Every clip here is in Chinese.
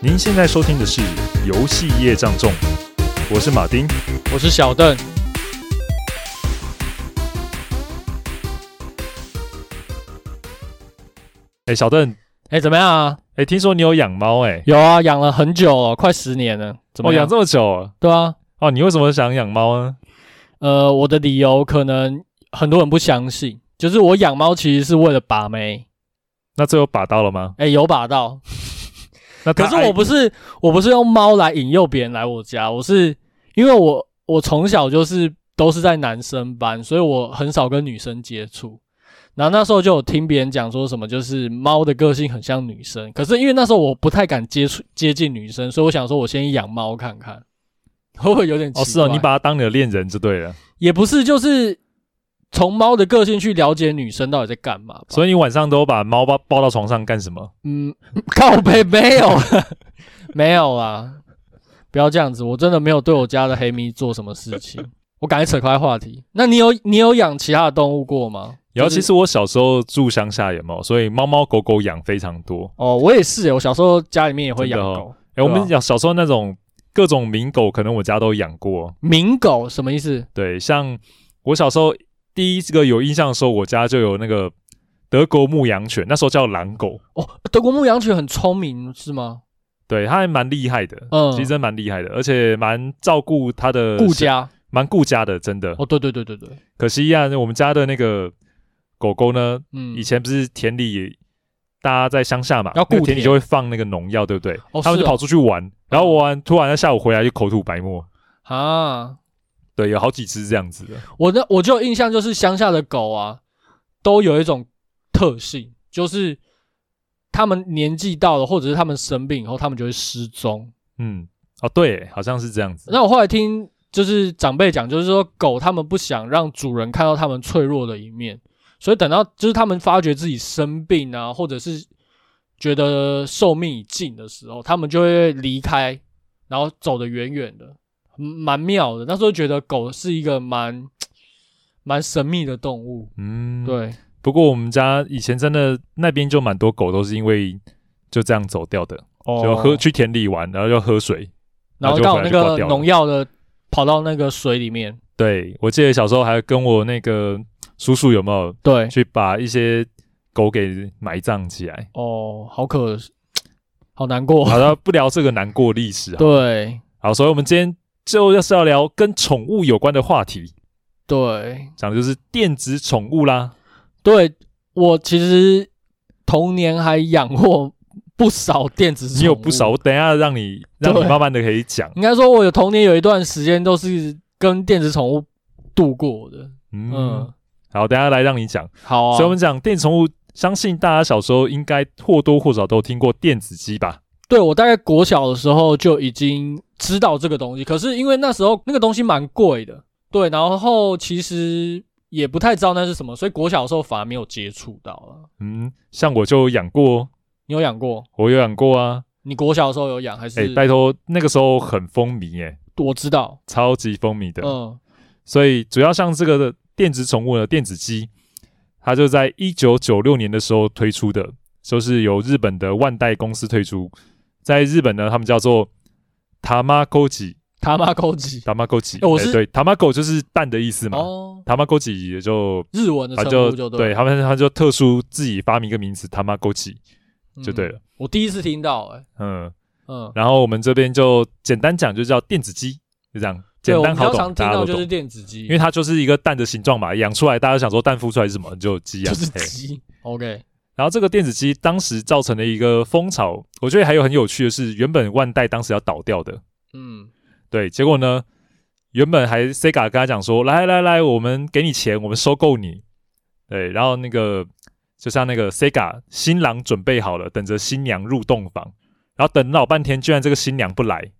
您现在收听的是《游戏业障重》，我是马丁，我是小邓。哎，小邓，哎，怎么样啊？哎，听说你有养猫？哎，有啊，养了很久了，快十年了。怎么哦，养这么久？对啊。哦，你为什么想养猫呢？呃，我的理由可能很多人不相信，就是我养猫其实是为了把妹。那最后把到了吗？哎，有把到。那可是我不是，我不是用猫来引诱别人来我家，我是因为我我从小就是都是在男生班，所以我很少跟女生接触。然后那时候就有听别人讲说什么，就是猫的个性很像女生。可是因为那时候我不太敢接触接近女生，所以我想说我先养猫看看，会不会有点奇怪？哦，是哦，你把它当你的恋人就对了。也不是，就是从猫的个性去了解女生到底在干嘛。所以你晚上都把猫抱抱到床上干什么？嗯，靠背没有，没有啊！不要这样子，我真的没有对我家的黑咪做什么事情。我赶紧扯开话题。那你有你有养其他的动物过吗？然后其实我小时候住乡下有没有？所以猫猫狗狗养非常多。哦，我也是，我小时候家里面也会养狗。哎、哦，我们养小时候那种各种名狗，可能我家都养过。名狗什么意思？对，像我小时候第一个有印象的时候，我家就有那个德国牧羊犬，那时候叫狼狗。哦，德国牧羊犬很聪明是吗？对，它还蛮厉害的，嗯，其实真蛮厉害的，而且蛮照顾它的顾家，蛮顾家的，真的。哦，对对对对对。可惜呀、啊，我们家的那个。狗狗呢？嗯，以前不是田里，大家在乡下嘛，要顾田，田里就会放那个农药，对不对？哦，他们就跑出去玩，哦、然后玩，突然在下午回来就口吐白沫啊。对，有好几只这样子的。我的我就有印象，就是乡下的狗啊，都有一种特性，就是他们年纪到了，或者是他们生病以后，他们就会失踪。嗯，哦，对，好像是这样子。那我后来听就是长辈讲，就是说狗他们不想让主人看到他们脆弱的一面。所以等到就是他们发觉自己生病啊，或者是觉得寿命已尽的时候，他们就会离开，然后走得远远的，蛮妙的。那时候觉得狗是一个蛮 蛮神秘的动物。嗯，对。不过我们家以前真的那边就蛮多狗，都是因为就这样走掉的。哦，就喝去田里玩，然后就喝水，然后到那个农药的跑到那个水里面。对，我记得小时候还跟我那个。叔叔有没有对去把一些狗给埋葬起来？哦，好可，好难过。好的，不聊这个难过历史啊。对，好，所以我们今天就要是要聊跟宠物有关的话题。对，讲的就是电子宠物啦。对，我其实童年还养过不少电子宠物。你有不少，我等一下让你让你慢慢的可以讲。应该说，我有童年有一段时间都是跟电子宠物度过的。嗯。嗯好，等下来让你讲。好啊，所以我们讲电子宠物，相信大家小时候应该或多或少都听过电子鸡吧？对，我大概国小的时候就已经知道这个东西，可是因为那时候那个东西蛮贵的，对，然后其实也不太知道那是什么，所以国小的时候反而没有接触到了。嗯，像我就养过，你有养过？我有养过啊。你国小的时候有养还是？哎、欸，拜托，那个时候很风靡哎，我知道，超级风靡的。嗯，所以主要像这个的。电子宠物的电子鸡，它就在一九九六年的时候推出的，就是由日本的万代公司推出。在日本呢，他们叫做 Tamagotchi，Tamagotchi，Tamagotchi。我是对 Tamago 就是蛋的意思嘛。哦，Tamagotchi 也就日文的称呼就对，对他们，他就特殊自己发明一个名字 Tamagotchi 就对了。嗯、我第一次听到、欸，哎，嗯嗯。然后我们这边就简单讲，就叫电子鸡，就这样。简单好懂，大家都懂。就是电子鸡，因为它就是一个蛋的形状嘛，养出来大家想说蛋孵出来是什么，就鸡啊，就是鸡。OK。然后这个电子机当时造成了一个风潮，我觉得还有很有趣的是，原本万代当时要倒掉的，嗯，对，结果呢，原本还 Sega 跟他讲说，来来来，我们给你钱，我们收购你，对，然后那个就像那个 Sega 新郎准备好了，等着新娘入洞房，然后等老半天，居然这个新娘不来。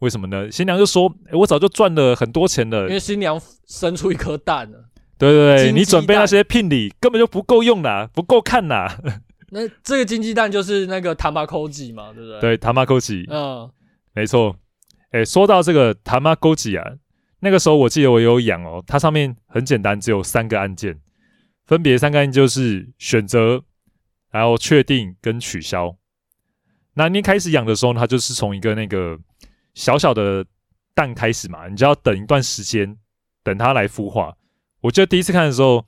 为什么呢？新娘就说：“诶，我早就赚了很多钱了。”因为新娘生出一颗蛋了。对对对，你准备那些聘礼根本就不够用啦，不够看啦。那这个金鸡蛋就是那个 Tamagotchi 嘛，对不对？对，Tamagotchi。嗯，没错。诶，说到这个 Tamagotchi 啊，那个时候我记得我有养哦，它上面很简单，只有三个按键，分别三个按键就是选择，然后确定跟取消。那你开始养的时候，它就是从一个那个小小的蛋开始嘛，你就要等一段时间，等它来孵化。我记得第一次看的时候，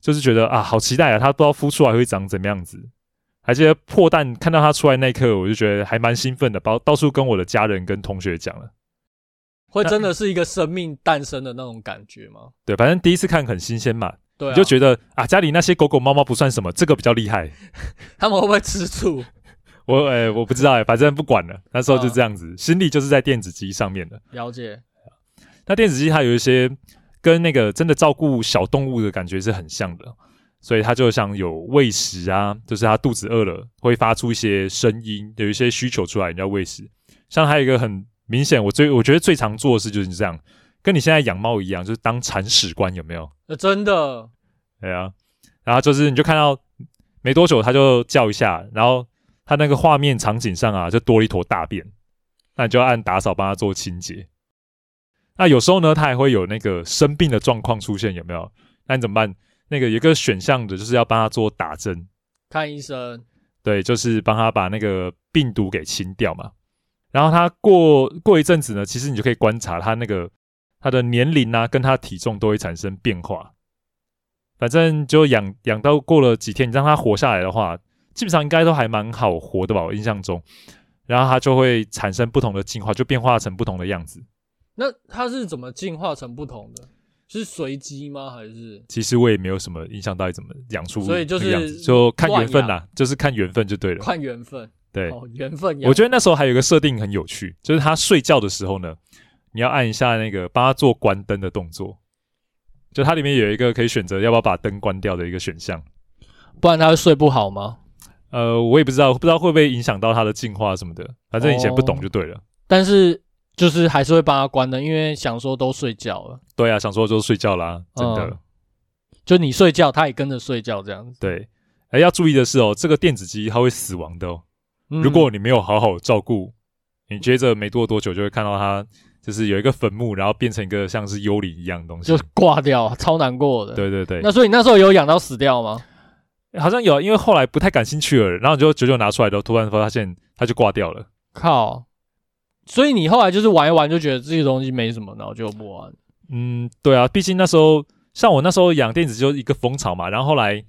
就是觉得啊，好期待啊，它不知道孵出来会长怎么样子。还记得破蛋看到它出来那一刻，我就觉得还蛮兴奋的，包到处跟我的家人跟同学讲了。会真的是一个生命诞生的那种感觉吗？对，反正第一次看很新鲜嘛，对啊，你就觉得啊，家里那些狗狗猫猫不算什么，这个比较厉害。他们会不会吃醋？我诶、欸，我不知道诶、欸，反正不管了。那时候就这样子，嗯、心力就是在电子机上面的。了解。那电子机它有一些跟那个真的照顾小动物的感觉是很像的，所以它就像有喂食啊，就是它肚子饿了会发出一些声音，有一些需求出来，你要喂食。像还有一个很明显，我最我觉得最常做的事就是这样，跟你现在养猫一样，就是当铲屎官，有没有？呃，真的。对啊，然后就是你就看到没多久它就叫一下，然后。它那个画面场景上啊，就多了一坨大便，那你就要按打扫帮它做清洁。那有时候呢，它还会有那个生病的状况出现，有没有？那你怎么办？那个有个选项的，就是要帮他做打针，看医生。对，就是帮他把那个病毒给清掉嘛。然后他过过一阵子呢，其实你就可以观察他那个他的年龄啊，跟它体重都会产生变化。反正就养养到过了几天，你让他活下来的话。基本上应该都还蛮好活的吧，我印象中，然后它就会产生不同的进化，就变化成不同的样子。那它是怎么进化成不同的？是随机吗？还是？其实我也没有什么印象，到底怎么养出，所以就是就看缘分啦，就是看缘分就对了。看缘分，对，哦，缘分。我觉得那时候还有一个设定很有趣，就是他睡觉的时候呢，你要按一下那个帮他做关灯的动作，就它里面有一个可以选择要不要把灯关掉的一个选项，不然他会睡不好吗？呃，我也不知道，不知道会不会影响到他的进化什么的。反正以前不懂就对了。哦、但是就是还是会帮它关的，因为想说都睡觉了。对啊，想说就睡觉啦，真的。嗯、就你睡觉，它也跟着睡觉这样子。对，哎，要注意的是哦，这个电子鸡它会死亡的哦。嗯、如果你没有好好照顾，你接着没多多久就会看到它，就是有一个坟墓，然后变成一个像是幽灵一样的东西，就挂掉，超难过的。对对对。那所以你那时候有养到死掉吗？好像有，因为后来不太感兴趣了，然后就久久拿出来的，突然发现它就挂掉了。靠！所以你后来就是玩一玩，就觉得这些东西没什么，然后就不玩。嗯，对啊，毕竟那时候像我那时候养电子就是一个风潮嘛，然后后来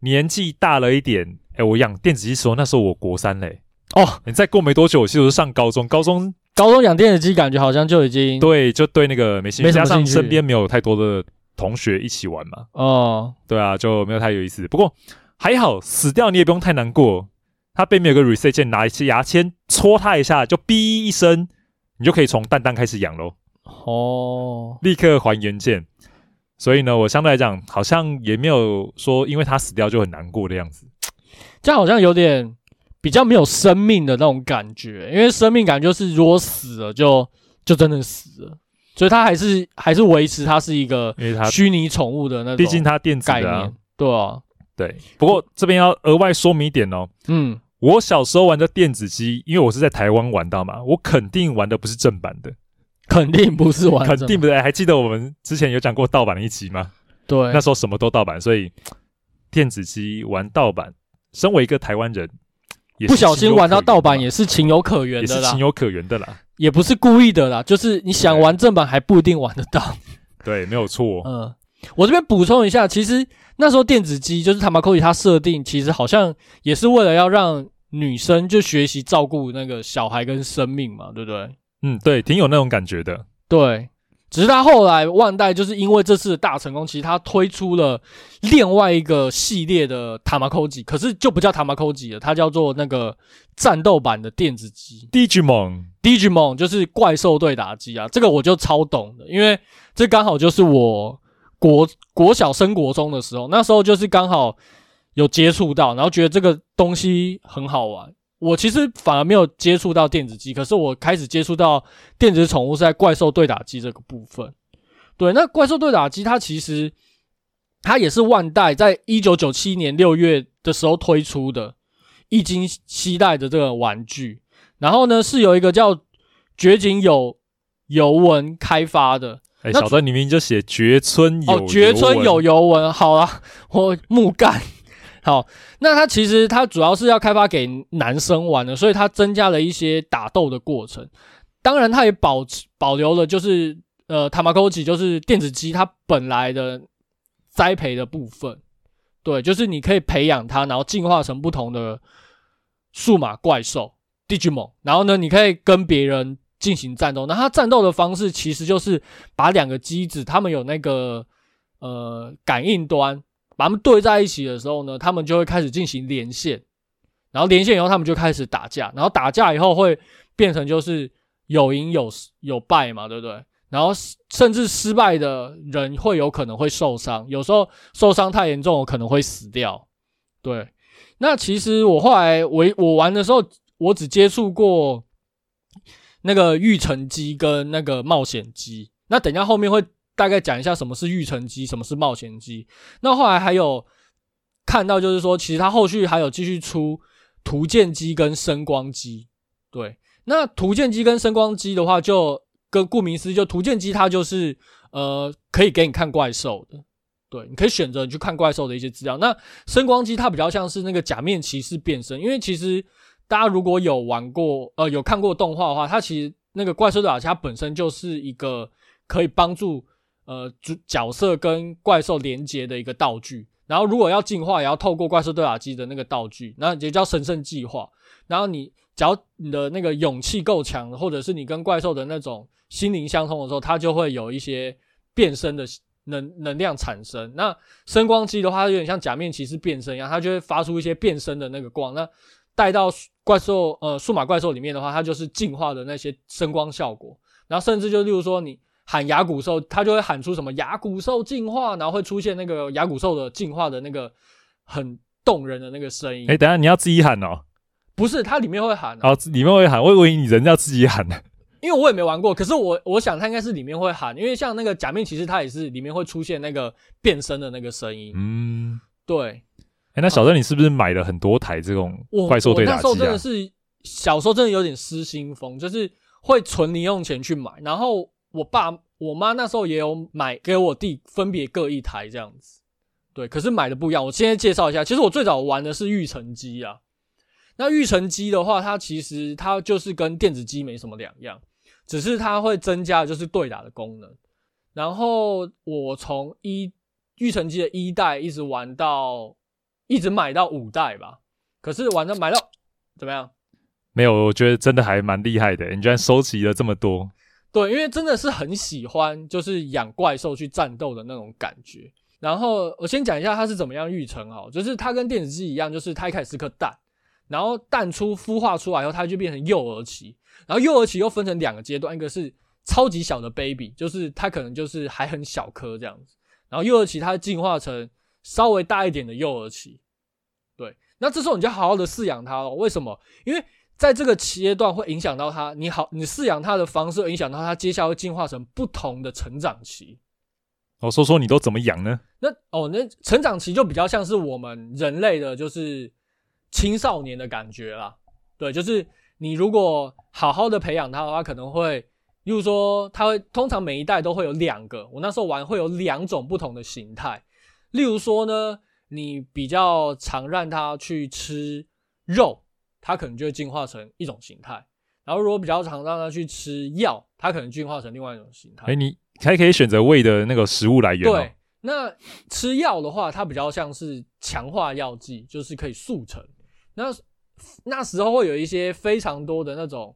年纪大了一点，哎，我养电子机时候那时候我国三嘞。哦，你再过没多久，我其实是上高中，高中高中养电子机感觉好像就已经对，就对那个没兴趣，加上身边没有太多的同学一起玩嘛。哦，对啊，就没有太有意思。不过。还好，死掉你也不用太难过。它背面有个 reset 键，拿一些牙签戳它一下，就哔一声，你就可以从蛋蛋开始养喽。哦，立刻还原键。所以呢，我相对来讲，好像也没有说因为它死掉就很难过的样子。这样好像有点比较没有生命的那种感觉，因为生命感就是如果死了就就真的死了，所以它还是还是维持它是一个虚拟宠物的那种，毕竟它电子的啊，对啊。对，不过这边要额外说明一点哦。嗯，我小时候玩的电子机，因为我是在台湾玩到嘛，我肯定玩的不是正版的，肯定不是玩，肯定不是。还记得我们之前有讲过盗版的一集吗？对，那时候什么都盗版，所以电子机玩盗版，身为一个台湾人，不小心玩到盗版也是情有可原的啦，情有可原的啦，也不是故意的啦，就是你想玩正版还不一定玩得到。对，没有错。嗯。我这边补充一下，其实那时候电子鸡就是 Tamakoshi 它设定，其实好像也是为了要让女生就学习照顾那个小孩跟生命嘛，对不对？嗯，对，挺有那种感觉的。对，只是他后来万代就是因为这次的大成功，其实他推出了另外一个系列的 Tamakoshi，可是就不叫 Tamakoshi 了，它叫做那个战斗版的电子鸡 Digimon，Digimon 就是怪兽对打机啊，这个我就超懂的，因为这刚好就是我。国国小升国中的时候，那时候就是刚好有接触到，然后觉得这个东西很好玩。我其实反而没有接触到电子机，可是我开始接触到电子宠物是在怪兽对打机这个部分。对，那怪兽对打机它其实它也是万代在一九九七年六月的时候推出的，一经期待的这个玩具。然后呢，是由一个叫绝井有游文开发的。哎，小段，你明明就写绝村有哦，绝村有尤文，好啊，我木干，好，那它其实它主要是要开发给男生玩的，所以它增加了一些打斗的过程。当然，它也保持保留了就是呃，Tamagotchi 就是电子鸡它本来的栽培的部分。对，就是你可以培养它，然后进化成不同的数码怪兽 Digimon，然后呢，你可以跟别人进行战斗。那它战斗的方式其实就是把两个机子，他们有那个呃感应端。把它们对在一起的时候呢，他们就会开始进行连线，然后连线以后，他们就开始打架，然后打架以后会变成就是有赢有有败嘛，对不对？然后甚至失败的人会有可能会受伤，有时候受伤太严重，我可能会死掉。对，那其实我后来我我玩的时候，我只接触过那个育成机跟那个冒险机，那等一下后面会。大概讲一下什么是育成机，什么是冒险机。那后来还有看到，就是说，其实它后续还有继续出图鉴机跟声光机。对，那图鉴机跟声光机的话，就跟顾名思义，就图鉴机它就是呃可以给你看怪兽的，对，你可以选择你去看怪兽的一些资料。那声光机它比较像是那个假面骑士变身，因为其实大家如果有玩过呃有看过动画的话，它其实那个怪兽对打机本身就是一个可以帮助。呃，主角色跟怪兽连接的一个道具，然后如果要进化，也要透过怪兽对打机的那个道具，那也叫神圣计划。然后你只要你的那个勇气够强，或者是你跟怪兽的那种心灵相通的时候，它就会有一些变身的能能量产生。那声光机的话，它有点像假面骑士变身一样，它就会发出一些变身的那个光。那带到怪兽呃数码怪兽里面的话，它就是进化的那些声光效果。然后甚至就例如说你。喊牙骨兽，它就会喊出什么牙骨兽进化，然后会出现那个牙骨兽的进化的那个很动人的那个声音。哎、欸，等下你要自己喊哦？不是，它里面会喊、啊。哦，里面会喊，我以为你人要自己喊呢。因为我也没玩过，可是我我想它应该是里面会喊，因为像那个假面骑士，它也是里面会出现那个变身的那个声音。嗯，对。那小邓，你是不是买了很多台这种怪兽对打机、啊、我，我那时候真的是小时候真的有点失心疯，就是会存零用钱去买，然后。我爸我妈那时候也有买给我弟，分别各一台这样子，对，可是买的不一样。我现在介绍一下，其实我最早玩的是育成机啊。那育成机的话，它其实它就是跟电子机没什么两样，只是它会增加就是对打的功能。然后我从一育成机的一代一直玩到一直买到五代吧，可是玩到买到怎么样？没有，我觉得真的还蛮厉害的，你居然收集了这么多。对，因为真的是很喜欢，就是养怪兽去战斗的那种感觉。然后我先讲一下它是怎么样育成哦，就是它跟电子鸡一样，就是它一开始是颗蛋，然后蛋出孵化出来以后，它就变成幼儿期。然后幼儿期又分成两个阶段，一个是超级小的 baby，就是它可能就是还很小颗这样子。然后幼儿期它进化成稍微大一点的幼儿期。对，那这时候你就好好的饲养它了。为什么？因为在这个阶段会影响到它，你好，你饲养它的方式会影响到它接下来会进化成不同的成长期。我、哦、说说你都怎么养呢？那哦，那成长期就比较像是我们人类的，就是青少年的感觉啦。对，就是你如果好好的培养它的话，可能会，例如说，它会通常每一代都会有两个，我那时候玩会有两种不同的形态。例如说呢，你比较常让它去吃肉。它可能就会进化成一种形态，然后如果比较常让它去吃药，它可能进化成另外一种形态。哎，你还可以选择喂的那个食物来源。对，那吃药的话，它比较像是强化药剂，就是可以速成。那那时候会有一些非常多的那种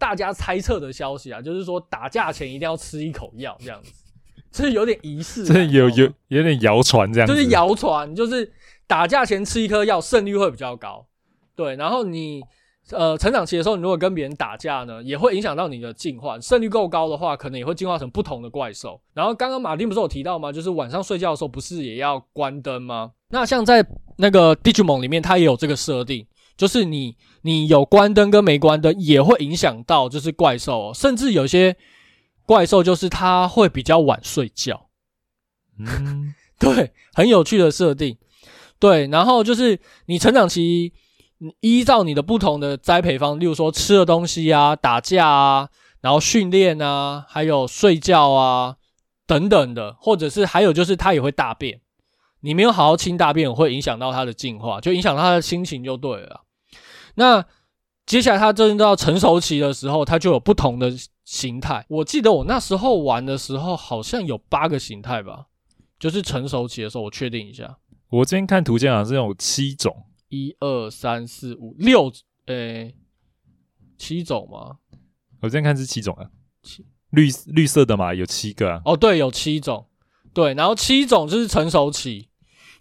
大家猜测的消息啊，就是说打架前一定要吃一口药这样子，就是有点仪式，这有有有点谣传这样子，就是谣传，就是打架前吃一颗药胜率会比较高。对，然后你呃成长期的时候，你如果跟别人打架呢，也会影响到你的进化。胜率够高的话，可能也会进化成不同的怪兽。然后刚刚马丁不是有提到吗？就是晚上睡觉的时候，不是也要关灯吗？那像在那个 Digimon 里面，它也有这个设定，就是你你有关灯跟没关灯，也会影响到就是怪兽哦。甚至有些怪兽就是它会比较晚睡觉。嗯，对，很有趣的设定。对，然后就是你成长期。依照你的不同的栽培方，例如说吃的东西啊、打架啊、然后训练啊、还有睡觉啊等等的，或者是还有就是它也会大便。你没有好好清大便，会影响到它的进化，就影响到他的心情就对了。那接下来它真到成熟期的时候，它就有不同的形态。我记得我那时候玩的时候，好像有八个形态吧，就是成熟期的时候，我确定一下。我今天看图鉴好像是有七种，一二三四五六，诶、欸，七种吗？我今天看是七种啊，七绿绿色的嘛，有七个啊。哦，对，有七种，对，然后七种就是成熟期。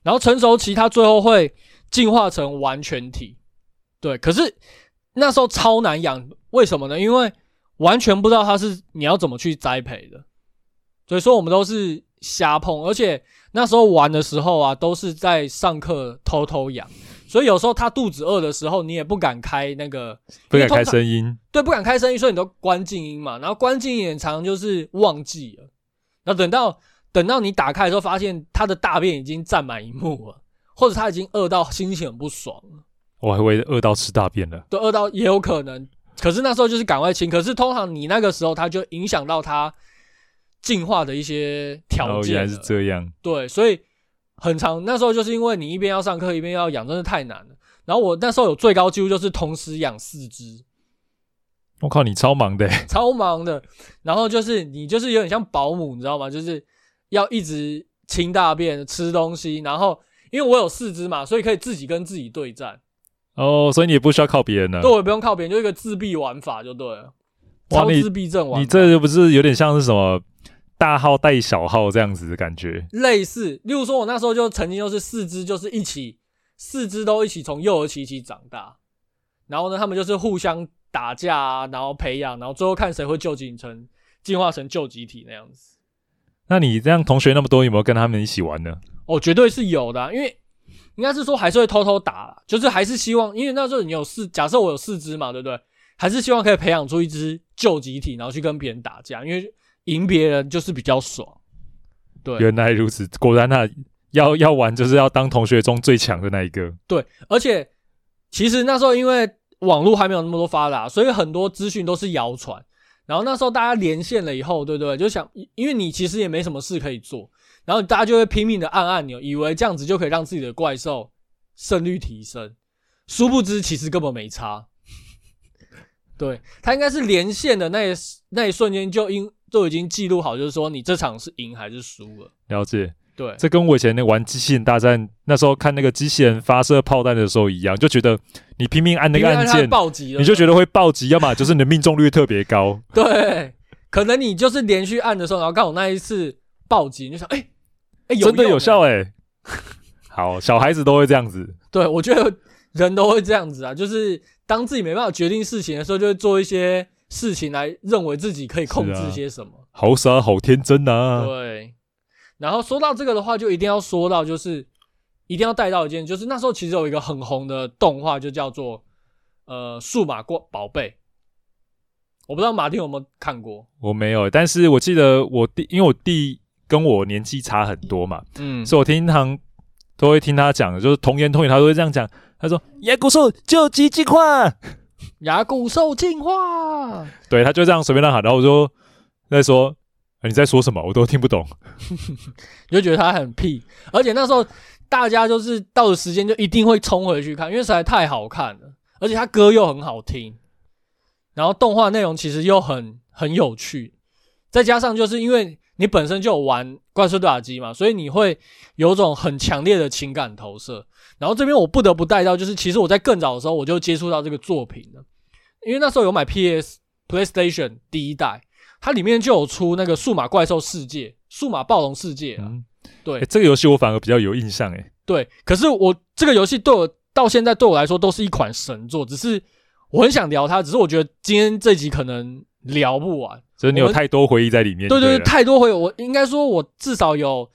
然后成熟期，它最后会进化成完全体，对。可是那时候超难养，为什么呢？因为完全不知道它是你要怎么去栽培的，所以说我们都是瞎碰。而且那时候玩的时候啊，都是在上课偷偷养，所以有时候它肚子饿的时候，你也不敢开那个，不敢开声音，对，不敢开声音，所以你都关静音嘛。然后关静音也常常就是忘记了，那等到。等到你打开的时候，发现他的大便已经占满一幕了，或者他已经饿到心情很不爽了。我还以为饿到吃大便了，对，饿到也有可能。可是那时候就是赶快清。可是通常你那个时候，它就影响到它进化的一些条件。原来是这样。对，所以很长。那时候就是因为你一边要上课，一边要养，真的太难了。然后我那时候有最高纪录，就是同时养四只。我靠，你超忙的，超忙的。然后就是你就是有点像保姆，你知道吗？就是。要一直清大便、吃东西，然后因为我有四只嘛，所以可以自己跟自己对战。哦，所以你也不需要靠别人了。对，我也不用靠别人，就一个自闭玩法就对了。超自闭症玩法。你这就不是有点像是什么大号带小号这样子的感觉？类似，例如说，我那时候就曾经就是四肢就是一起，四肢都一起从幼儿期一起长大，然后呢，他们就是互相打架啊，然后培养，然后最后看谁会救集成进化成救集体那样子。那你这样同学那么多，有没有跟他们一起玩呢？哦，绝对是有的啊，因为应该是说还是会偷偷打，就是还是希望，因为那时候你有四，假设我有四只嘛，对不对？还是希望可以培养出一只救集体，然后去跟别人打架，因为赢别人就是比较爽。对，原来如此，果然那要要玩就是要当同学中最强的那一个。对，而且其实那时候因为网络还没有那么多发达，所以很多资讯都是谣传。然后那时候大家连线了以后，对不对？就想，因为你其实也没什么事可以做，然后大家就会拼命的按按钮，以为这样子就可以让自己的怪兽胜率提升。殊不知，其实根本没差。对，他应该是连线的那一那一瞬间就应都已经记录好，就是说你这场是赢还是输了。了解。对，这跟我以前那玩机器人大战那时候看那个机器人发射炮弹的时候一样，就觉得你拼命按那个按键，你就觉得会暴击，要么就是你的命中率特别高。对，可能你就是连续按的时候，然后刚好那一次暴击，你就想，哎、欸，哎、欸，真的有效哎、欸。好，小孩子都会这样子。对，我觉得人都会这样子啊，就是当自己没办法决定事情的时候，就会做一些事情来认为自己可以控制些什么。啊、好傻，好天真啊。对。然后说到这个的话，就一定要说到，就是一定要带到一件，就是那时候其实有一个很红的动画，就叫做呃《数码过宝贝》。我不知道马丁有没有看过，我没有，但是我记得我弟，因为我弟跟我年纪差很多嘛，嗯，所以我经常都会听他讲，就是童言童语，他都会这样讲。他说：“牙骨兽救急进化，牙骨兽进化。”对，他就这样随便乱喊，然后我就在说。你在说什么？我都听不懂。你就觉得他很屁，而且那时候大家就是到了时间就一定会冲回去看，因为实在太好看了，而且他歌又很好听，然后动画内容其实又很很有趣，再加上就是因为你本身就有玩怪兽对打机嘛，所以你会有种很强烈的情感投射。然后这边我不得不带到，就是其实我在更早的时候我就接触到这个作品了，因为那时候有买 PS PlayStation 第一代。它里面就有出那个数码怪兽世界、数码暴龙世界啊，嗯、对、欸，这个游戏我反而比较有印象诶。对，可是我这个游戏对我到现在对我来说都是一款神作，只是我很想聊它，只是我觉得今天这集可能聊不完，所以你有太多回忆在里面。对对对，太多回忆，我应该说我至少有。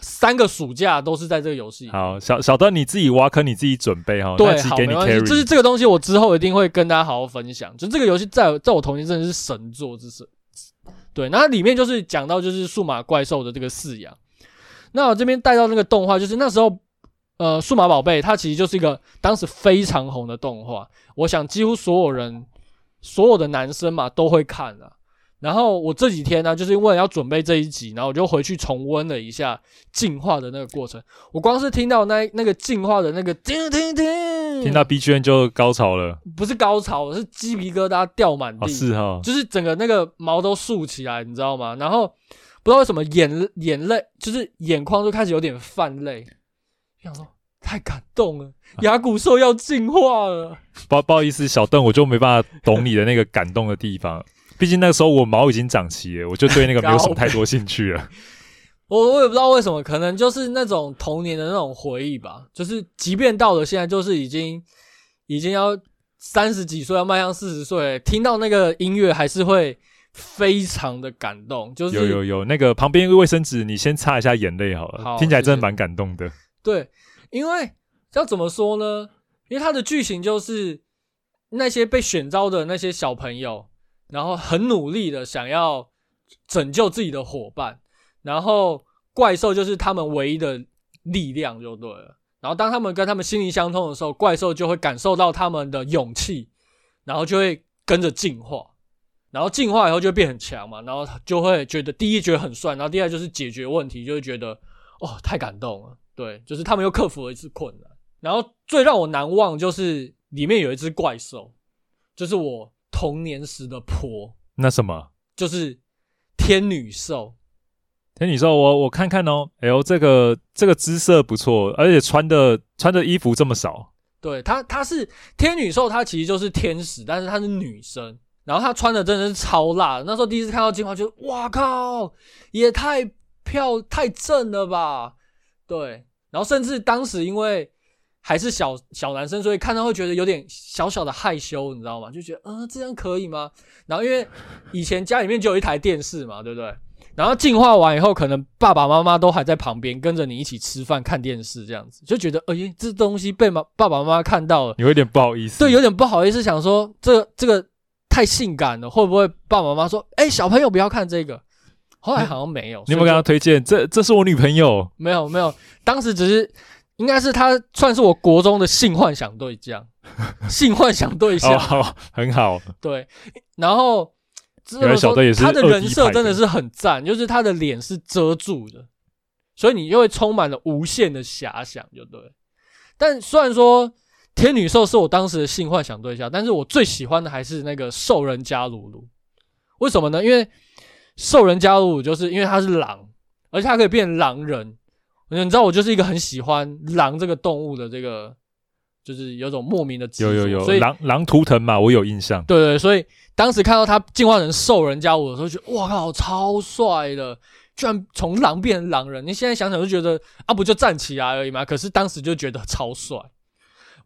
三个暑假都是在这个游戏。好，小小段你自己挖坑，你自己准备哈。对，好，没关系。就是这个东西，我之后一定会跟大家好好分享。就这个游戏，在在我童年真的是神作之神。对，那里面就是讲到就是数码怪兽的这个饲养。那我这边带到那个动画，就是那时候，呃，数码宝贝它其实就是一个当时非常红的动画。我想几乎所有人，所有的男生嘛都会看啊。然后我这几天呢，就是因为要准备这一集，然后我就回去重温了一下进化的那个过程。我光是听到那那个进化的那个听听听，听到 BGM 就高潮了，不是高潮，是鸡皮疙瘩掉满地，哦是哈，就是整个那个毛都竖起来，你知道吗？然后不知道为什么眼眼泪就是眼眶就开始有点泛泪，想说太感动了，牙骨兽要进化了。不不好意思，小邓，我就没办法懂你的那个感动的地方。毕竟那个时候我毛已经长齐了，我就对那个 没有什么太多兴趣了。我我也不知道为什么，可能就是那种童年的那种回忆吧。就是即便到了现在，就是已经已经要三十几岁，要迈向四十岁，听到那个音乐还是会非常的感动。就是有有有那个旁边卫生纸，你先擦一下眼泪好了。好，听起来真的蛮感动的。对，因为要怎么说呢？因为它的剧情就是那些被选召的那些小朋友。然后很努力的想要拯救自己的伙伴，然后怪兽就是他们唯一的力量就对了。然后当他们跟他们心灵相通的时候，怪兽就会感受到他们的勇气，然后就会跟着进化。然后进化以后就会变很强嘛，然后就会觉得第一觉得很帅，然后第二就是解决问题，就会觉得哦太感动了。对，就是他们又克服了一次困难。然后最让我难忘就是里面有一只怪兽，就是我。童年时的婆，那什么就是天女兽。天女兽，我我看看哦，哎呦，这个这个姿色不错，而且穿的穿的衣服这么少。对，她她是天女兽，她其实就是天使，但是她是女生。然后她穿的真的是超辣的。那时候第一次看到金花，就哇靠，也太漂太正了吧？对，然后甚至当时因为。还是小小男生，所以看到会觉得有点小小的害羞，你知道吗？就觉得，嗯、呃，这样可以吗？然后因为以前家里面就有一台电视嘛，对不对？然后进化完以后，可能爸爸妈妈都还在旁边跟着你一起吃饭看电视，这样子就觉得，哎、欸，这东西被妈爸爸妈妈看到了，有点不好意思。对，有点不好意思，想说这个、这个太性感了，会不会爸爸妈妈说，哎、欸，小朋友不要看这个？后来好像没有。你有没有跟他推荐？这这是我女朋友。没有没有，当时只是。应该是他算是我国中的性幻想对象，性幻想对象，哦，很好。对，然后这个小也是他的人设真的是很赞，就是他的脸是遮住的，所以你就会充满了无限的遐想，就对。但虽然说天女兽是我当时的性幻想对象，但是我最喜欢的还是那个兽人加鲁鲁。为什么呢？因为兽人加鲁鲁就是因为他是狼，而且他可以变狼人。你知道我就是一个很喜欢狼这个动物的这个，就是有种莫名的有有有，所以狼狼图腾嘛，我有印象。对对，所以当时看到他进化成兽人加鲁的时候，觉得哇靠，超帅的，居然从狼变成狼人。你现在想想就觉得啊，不就站起来而已嘛。可是当时就觉得超帅。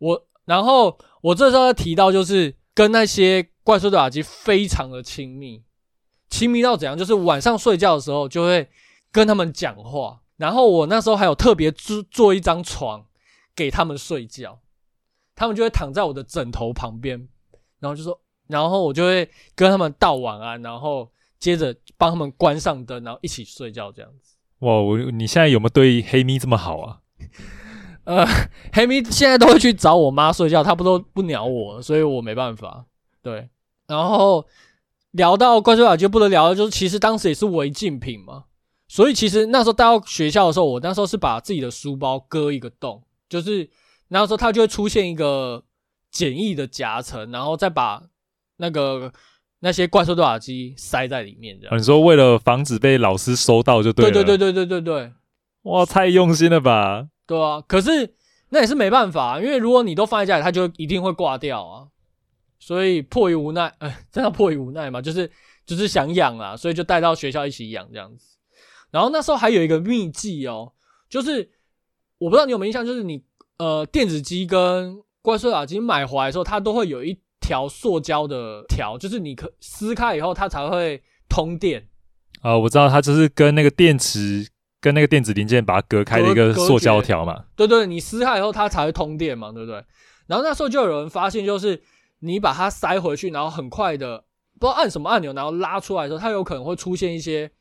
我然后我这时候提到，就是跟那些怪兽对讲机非常的亲密，亲密到怎样？就是晚上睡觉的时候就会跟他们讲话。然后我那时候还有特别做做一张床给他们睡觉，他们就会躺在我的枕头旁边，然后就说，然后我就会跟他们道晚安，然后接着帮他们关上灯，然后一起睡觉这样子。哇，我你现在有没有对黑咪这么好啊？呃，黑咪现在都会去找我妈睡觉，他不都不鸟我，所以我没办法。对，然后聊到怪兽雅就不得了，就是其实当时也是违禁品嘛。所以其实那时候带到学校的时候，我那时候是把自己的书包割一个洞，就是那时候它就会出现一个简易的夹层，然后再把那个那些怪兽对讲机塞在里面。你说为了防止被老师收到就对了。对对对对对对对。哇，太用心了吧？对啊，可是那也是没办法，因为如果你都放在家里，它就一定会挂掉啊。所以迫于无奈，哎，真的迫于无奈嘛，就是就是想养啊，所以就带到学校一起养这样子。然后那时候还有一个秘技哦，就是我不知道你有没有印象，就是你呃电子鸡跟怪兽耳机买回来的时候，它都会有一条塑胶的条，就是你可撕开以后它才会通电。啊、呃，我知道它就是跟那个电池跟那个电子零件把它隔开的一个塑胶条嘛。对对，你撕开以后它才会通电嘛，对不对？然后那时候就有人发现，就是你把它塞回去，然后很快的不知道按什么按钮，然后拉出来的时候，它有可能会出现一些。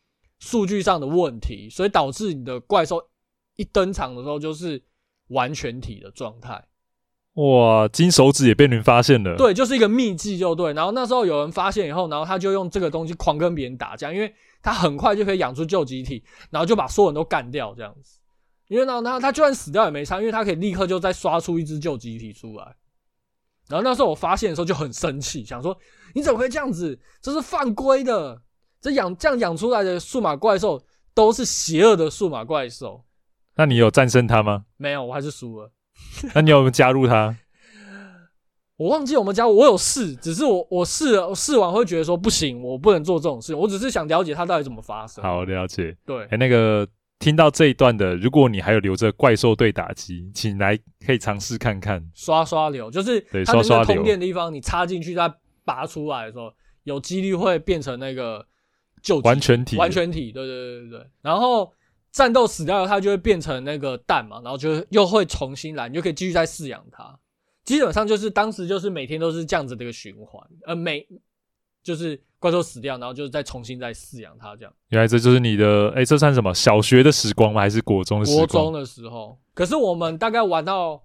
数据上的问题，所以导致你的怪兽一登场的时候就是完全体的状态，哇，金手指也被人发现了。对，就是一个秘技，就对。然后那时候有人发现以后，然后他就用这个东西狂跟别人打架，因为他很快就可以养出旧机体，然后就把所有人都干掉这样子。因为呢，他他就算死掉也没差，因为他可以立刻就再刷出一只旧机体出来。然后那时候我发现的时候就很生气，想说你怎么会这样子？这是犯规的。这养这样养出来的数码怪兽都是邪恶的数码怪兽。那你有战胜他吗？没有，我还是输了。那你有没有加入他？我忘记有没有加入，我有试，只是我我试了，试完会觉得说不行，我不能做这种事。我只是想了解它到底怎么发生。好，了解。对，哎，那个听到这一段的，如果你还有留着怪兽对打机，请来可以尝试看看。刷刷流，就是它那个通电的地方，你插进去再拔出来的时候，有几率会变成那个旧完全体。完全体，对对对对对。然后。战斗死掉了，它就会变成那个蛋嘛，然后就又会重新来，你就可以继续再饲养它。基本上就是当时就是每天都是这样子的一个循环，呃，每就是怪兽死掉，然后就是再重新再饲养它这样。原来这就是你的，哎、欸，这算什么？小学的时光吗？还是国中的时光？国中的时候。可是我们大概玩到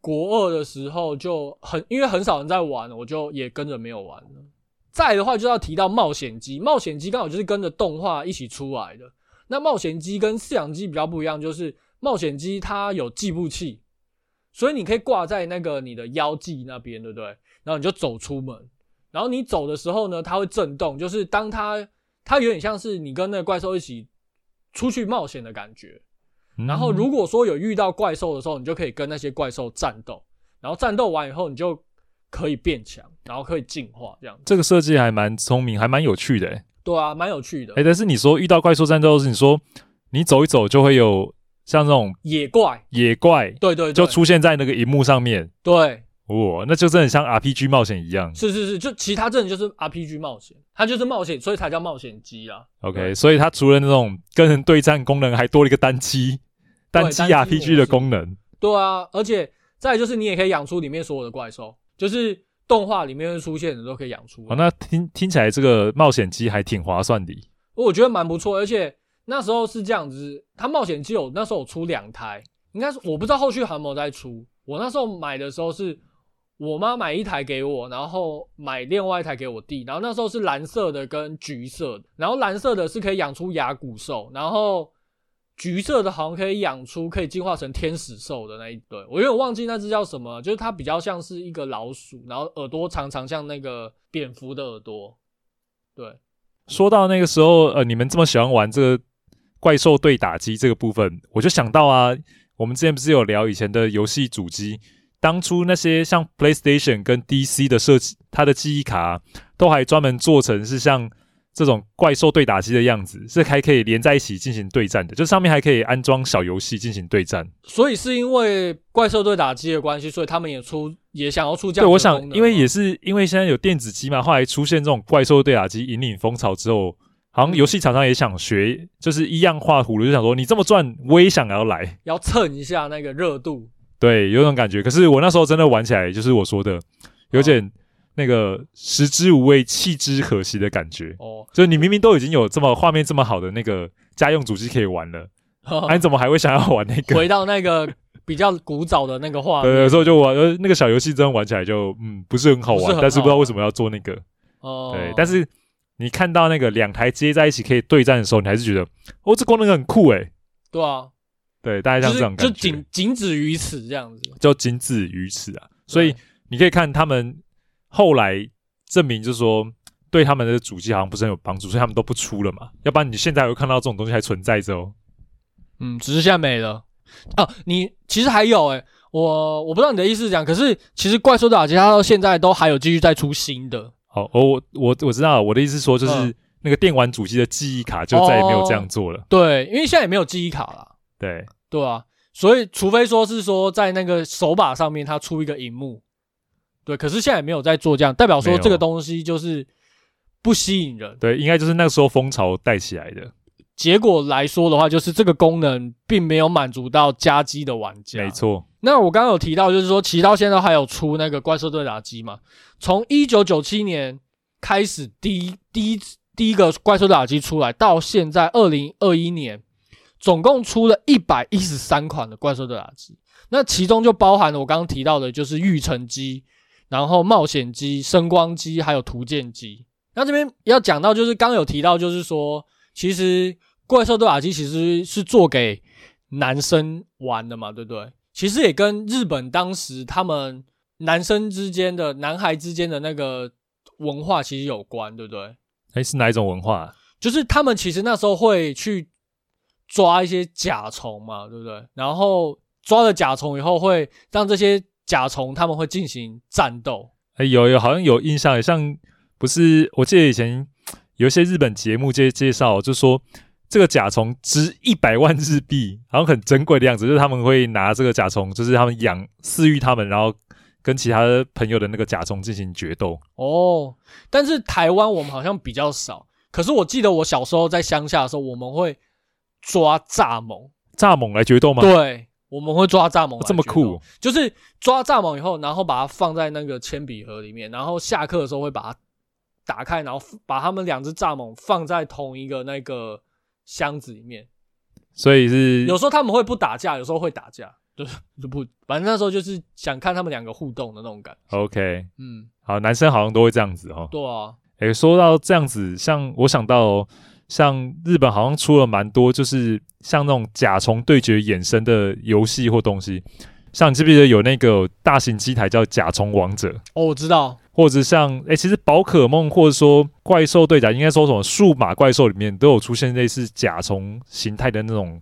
国二的时候就很，因为很少人在玩，我就也跟着没有玩了。再的话就要提到冒险机，冒险机刚好就是跟着动画一起出来的。那冒险机跟饲养机比较不一样，就是冒险机它有计步器，所以你可以挂在那个你的腰际那边，对不对？然后你就走出门，然后你走的时候呢，它会震动，就是当它它有点像是你跟那个怪兽一起出去冒险的感觉。然后如果说有遇到怪兽的时候，你就可以跟那些怪兽战斗，然后战斗完以后，你就可以变强，然后可以进化这样。这个设计还蛮聪明，还蛮有趣的欸。对啊，蛮有趣的。哎、欸，但是你说遇到怪兽战斗是你说你走一走就会有像这种野怪，野怪，对，对对，就出现在那个荧幕上面。对，哦，那就真的很像 RPG 冒险一样。是是是，就其他真的就是 RPG 冒险，它就是冒险，所以才叫冒险机啊。OK，所以它除了那种跟人对战功能，还多了一个单机单机 RPG 的功能。对啊，而且再就是你也可以养出里面所有的怪兽，就是。动画里面会出现的都可以养出。哦，那听听起来这个冒险机还挺划算的。我觉得蛮不错，而且那时候是这样子，它冒险机有那时候有出两台，应该是我不知道后续还有没有再出。我那时候买的时候是我妈买一台给我，然后买另外一台给我弟，然后那时候是蓝色的跟橘色的，然后蓝色的是可以养出亚古兽，然后。橘色的好像可以养出可以进化成天使兽的那一对，我有点忘记那只叫什么，就是它比较像是一个老鼠，然后耳朵长长像那个蝙蝠的耳朵。对，说到那个时候，呃，你们这么喜欢玩这个怪兽对打机这个部分，我就想到啊，我们之前不是有聊以前的游戏主机，当初那些像 PlayStation 跟 DC 的设计，它的记忆卡都还专门做成是像。这种怪兽对打机的样子是还可以连在一起进行对战的，就上面还可以安装小游戏进行对战。所以是因为怪兽对打机的关系，所以他们也出也想要出这样。对，我想，因为也是因为现在有电子机嘛，后来出现这种怪兽对打机引领风潮之后，好像游戏厂商也想学，就是一样画葫芦，就想说你这么赚，我也想要来，要蹭一下那个热度。对，有种感觉。可是我那时候真的玩起来，就是我说的，有点。哦那个食之无味，弃之可惜的感觉哦，就是你明明都已经有这么画面这么好的那个 家用主机可以玩了，哦啊、你怎么还会想要玩那个？回到那个 比较古早的那个画面，对，有时候就玩呃那个小游戏，真的玩起来就嗯不是很好玩，是但是不知道为什么要做那个哦。对，但是你看到那个两台接在一起可以对战的时候，你还是觉得哦这功能很酷诶。对啊，对，大概像这种感觉，就仅仅止于此这样子，就仅止于此啊。所以你可以看他们。后来证明就是说，对他们的主机好像不是很有帮助，所以他们都不出了嘛。要不然你现在会看到这种东西还存在着哦。嗯，只是现在没了。啊，你其实还有诶、欸，我我不知道你的意思是这样，可是其实怪兽打击它到现在都还有继续在出新的。好，我我我知道我的意思是说，就是那个电玩主机的记忆卡就再也没有这样做了。哦、对，因为现在也没有记忆卡了。对对啊，所以除非说是说在那个手把上面它出一个荧幕。对，可是现在也没有在做这样，代表说这个东西就是不吸引人。对，应该就是那个时候风潮带起来的。结果来说的话，就是这个功能并没有满足到家机的玩家。没错。那我刚刚有提到，就是说，其实到现在还有出那个怪兽对打机嘛？从一九九七年开始，第一第一第一个怪兽对打机出来，到现在二零二一年，总共出了一百一十三款的怪兽对打机，那其中就包含了我刚刚提到的，就是育成机，然后冒险机、声光机，还有图鉴机。那这边要讲到，就是刚有提到，就是说，其实怪兽对打机其实是做给男生玩的嘛，对不对？其实也跟日本当时他们男生之间的、男孩之间的那个文化其实有关，对不对？诶，是哪一种文化？就是他们其实那时候会去抓一些甲虫嘛，对不对？然后抓了甲虫以后，会让这些甲虫他们会进行战斗。哎，有有好像有印象，像不是？我记得以前有一些日本节目介介绍，就说这个甲虫值一百万日币，好像很珍贵的样子。就是他们会拿这个甲虫，就是他们养饲育他们，然后跟其他朋友的那个甲虫进行决斗。哦，但是台湾我们好像比较少。可是我记得我小时候在乡下的时候，我们会抓蚱蜢，蚱蜢来决斗吗？对，我们会抓蚱蜢，这么酷。就是抓蚱蜢以后，然后把它放在那个铅笔盒里面，然后下课的时候会把它打开，然后把它们两只蚱蜢放在同一个那个箱子里面。所以是有时候他们会不打架，有时候会打架，对，就不，反正那时候就是想看他们两个互动的那种感觉。OK，嗯，好，男生好像都会这样子哦。对啊。诶，说到这样子，像我想到，哦，像日本好像出了蛮多，就是像那种甲虫对决衍生的游戏或东西。像你记不记得有那个大型机台叫甲虫王者？哦，我知道。或者像，诶，其实宝可梦或者说怪兽对甲，应该说什么数码怪兽里面都有出现类似甲虫形态的那种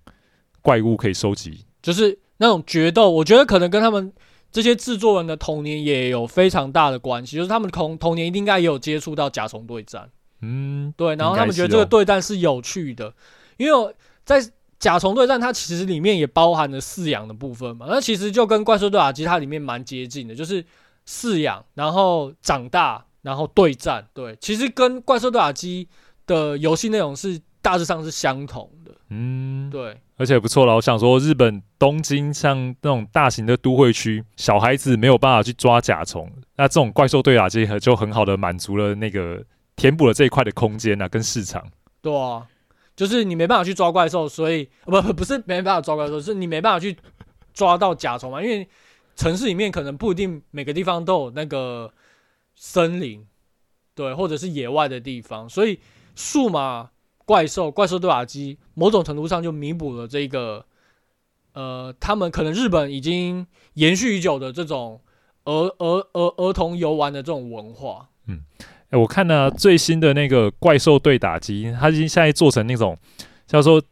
怪物可以收集，就是那种决斗。我觉得可能跟他们。这些制作人的童年也有非常大的关系，就是他们童童年一定应该也有接触到甲虫对战，嗯，对，然后他们觉得这个对战是有趣的，因为在甲虫对战，它其实里面也包含了饲养的部分嘛，那其实就跟怪兽对打机它里面蛮接近的，就是饲养，然后长大，然后对战，对，其实跟怪兽对打机的游戏内容是大致上是相同的，嗯，对。而且不错了，我想说，日本东京像那种大型的都会区，小孩子没有办法去抓甲虫，那这种怪兽对打机就很好的满足了那个填补了这一块的空间啊，跟市场。对啊，就是你没办法去抓怪兽，所以不不不是没办法抓怪兽，是你没办法去抓到甲虫嘛，因为城市里面可能不一定每个地方都有那个森林，对，或者是野外的地方，所以数码。怪兽怪兽对打机，某种程度上就弥补了这个，呃，他们可能日本已经延续已久的这种儿儿儿儿童游玩的这种文化。嗯，我看呢最新的那个怪兽对打机，它已经现在做成那种叫做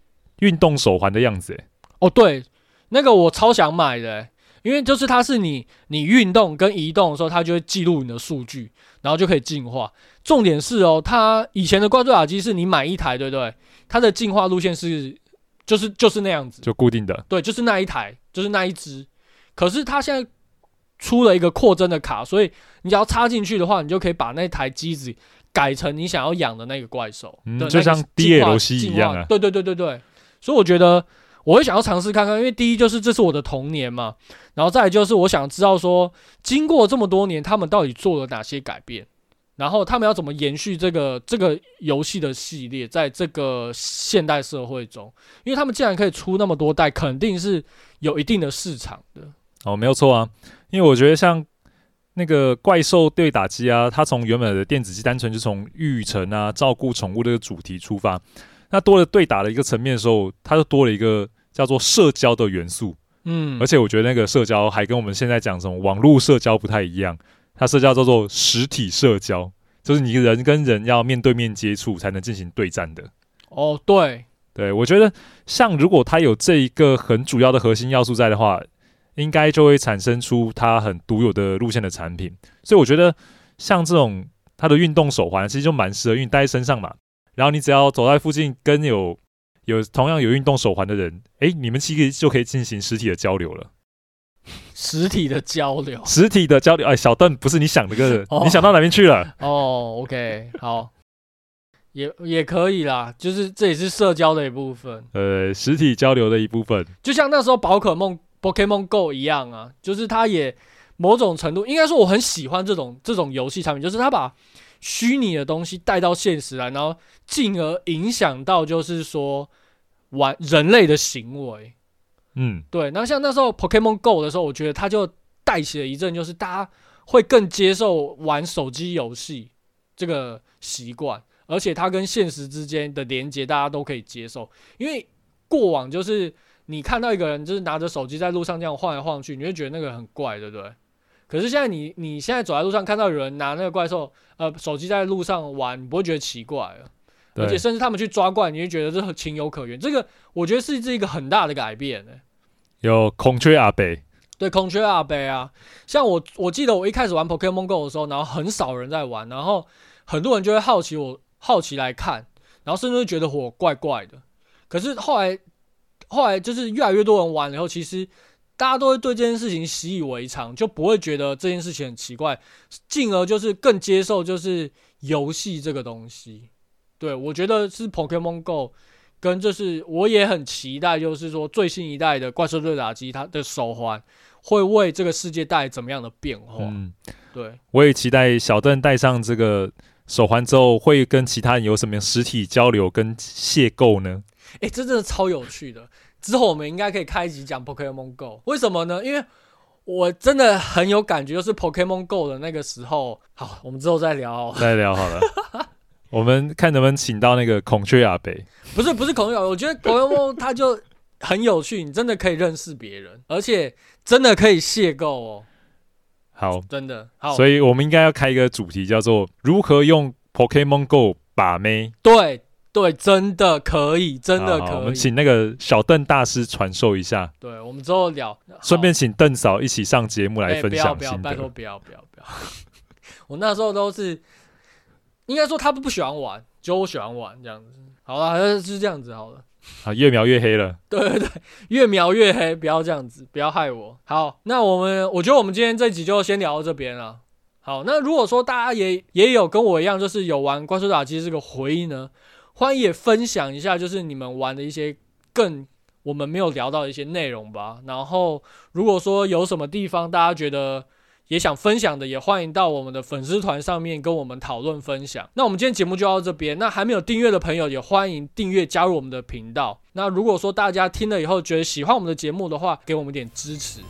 运动手环的样子。哎，哦，对，那个我超想买的，因为就是它是你你运动跟移动的时候，它就会记录你的数据，然后就可以进化。重点是哦，它以前的怪兽对打机是你买一台，对不对？它的进化路线是，就是就是那样子，就固定的。对，就是那一台，就是那一只。可是它现在出了一个扩增的卡，所以你只要插进去的话，你就可以把那台机子改成你想要养的那个怪兽，嗯，就像 DLC 一样啊。对对对对对。所以我觉得我会想要尝试看看，因为第一就是这是我的童年嘛，然后再来就是我想知道说，经过这么多年，他们到底做了哪些改变。然后他们要怎么延续这个这个游戏的系列，在这个现代社会中，因为他们既然可以出那么多代，肯定是有一定的市场的。哦，没有错啊，因为我觉得像那个怪兽对打机啊，它从原本的电子机单纯就从育成啊、照顾宠物这个主题出发，那多了对打的一个层面的时候，它就多了一个叫做社交的元素。嗯，而且我觉得那个社交还跟我们现在讲什么网络社交不太一样。它社交叫做实体社交，就是你人跟人要面对面接触才能进行对战的。哦，对，对，我觉得像如果它有这一个很主要的核心要素在的话，应该就会产生出它很独有的路线的产品。所以我觉得像这种它的运动手环其实就蛮适合，因为你戴在身上嘛。然后你只要走在附近跟有有同样有运动手环的人，哎，你们其实就可以进行实体的交流了。实体的交流，实体的交流，哎，小邓不是你想的个，哦、你想到哪边去了？哦，OK，好，也也可以啦，就是这也是社交的一部分，呃，实体交流的一部分，就像那时候宝可梦 Pokemon Go 一样啊，就是它也某种程度，应该说我很喜欢这种这种游戏产品，就是它把虚拟的东西带到现实来，然后进而影响到就是说玩人类的行为。嗯，对。那像那时候 Pokemon Go 的时候，我觉得它就带起了一阵，就是大家会更接受玩手机游戏这个习惯，而且它跟现实之间的连接，大家都可以接受。因为过往就是你看到一个人就是拿着手机在路上这样晃来晃去，你会觉得那个很怪，对不对？可是现在你你现在走在路上看到有人拿那个怪兽呃手机在路上玩，你不会觉得奇怪了。而且甚至他们去抓怪，你会觉得这很情有可原。这个我觉得是这一个很大的改变呢、欸。有孔雀阿北，对，孔雀阿北啊，像我我记得我一开始玩 Pokemon Go 的时候，然后很少人在玩，然后很多人就会好奇我好奇来看，然后甚至会觉得我怪怪的。可是后来后来就是越来越多人玩了以后，其实大家都会对这件事情习以为常，就不会觉得这件事情很奇怪，进而就是更接受就是游戏这个东西。对，我觉得是 Pokemon Go，跟就是我也很期待，就是说最新一代的怪兽对打机，它的手环会为这个世界带来怎么样的变化？嗯，对，我也期待小邓戴上这个手环之后，会跟其他人有什么实体交流跟邂逅呢？诶，这真的超有趣的。之后我们应该可以开一集讲 Pokemon Go，为什么呢？因为我真的很有感觉，就是 Pokemon Go 的那个时候。好，我们之后再聊，再聊好了。我们看能不能请到那个孔雀阿北，不是不是孔雀阿北，我觉得 Pokemon 它就很有趣，你真的可以认识别人，而且真的可以邂逅哦。好，真的好，所以我们应该要开一个主题，叫做如何用 Pokemon Go 把妹。对对，真的可以，真的可以。我们请那个小邓大师传授一下。对，我们之后聊，顺便请邓嫂一起上节目来分享。不要不要，拜托不要不要不要。我那时候都是。应该说他不喜欢玩，就我喜欢玩这样子。好了，就这样子好了。啊，越描越黑了。对对对，越描越黑，不要这样子，不要害我。好，那我们我觉得我们今天这集就先聊到这边了。好，那如果说大家也也有跟我一样，就是有玩怪兽打击这个回忆呢，欢迎也分享一下，就是你们玩的一些更我们没有聊到的一些内容吧。然后如果说有什么地方大家觉得，也想分享的，也欢迎到我们的粉丝团上面跟我们讨论分享。那我们今天节目就到这边。那还没有订阅的朋友，也欢迎订阅加入我们的频道。那如果说大家听了以后觉得喜欢我们的节目的话，给我们点支持。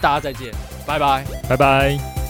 大家再见，拜拜，拜拜。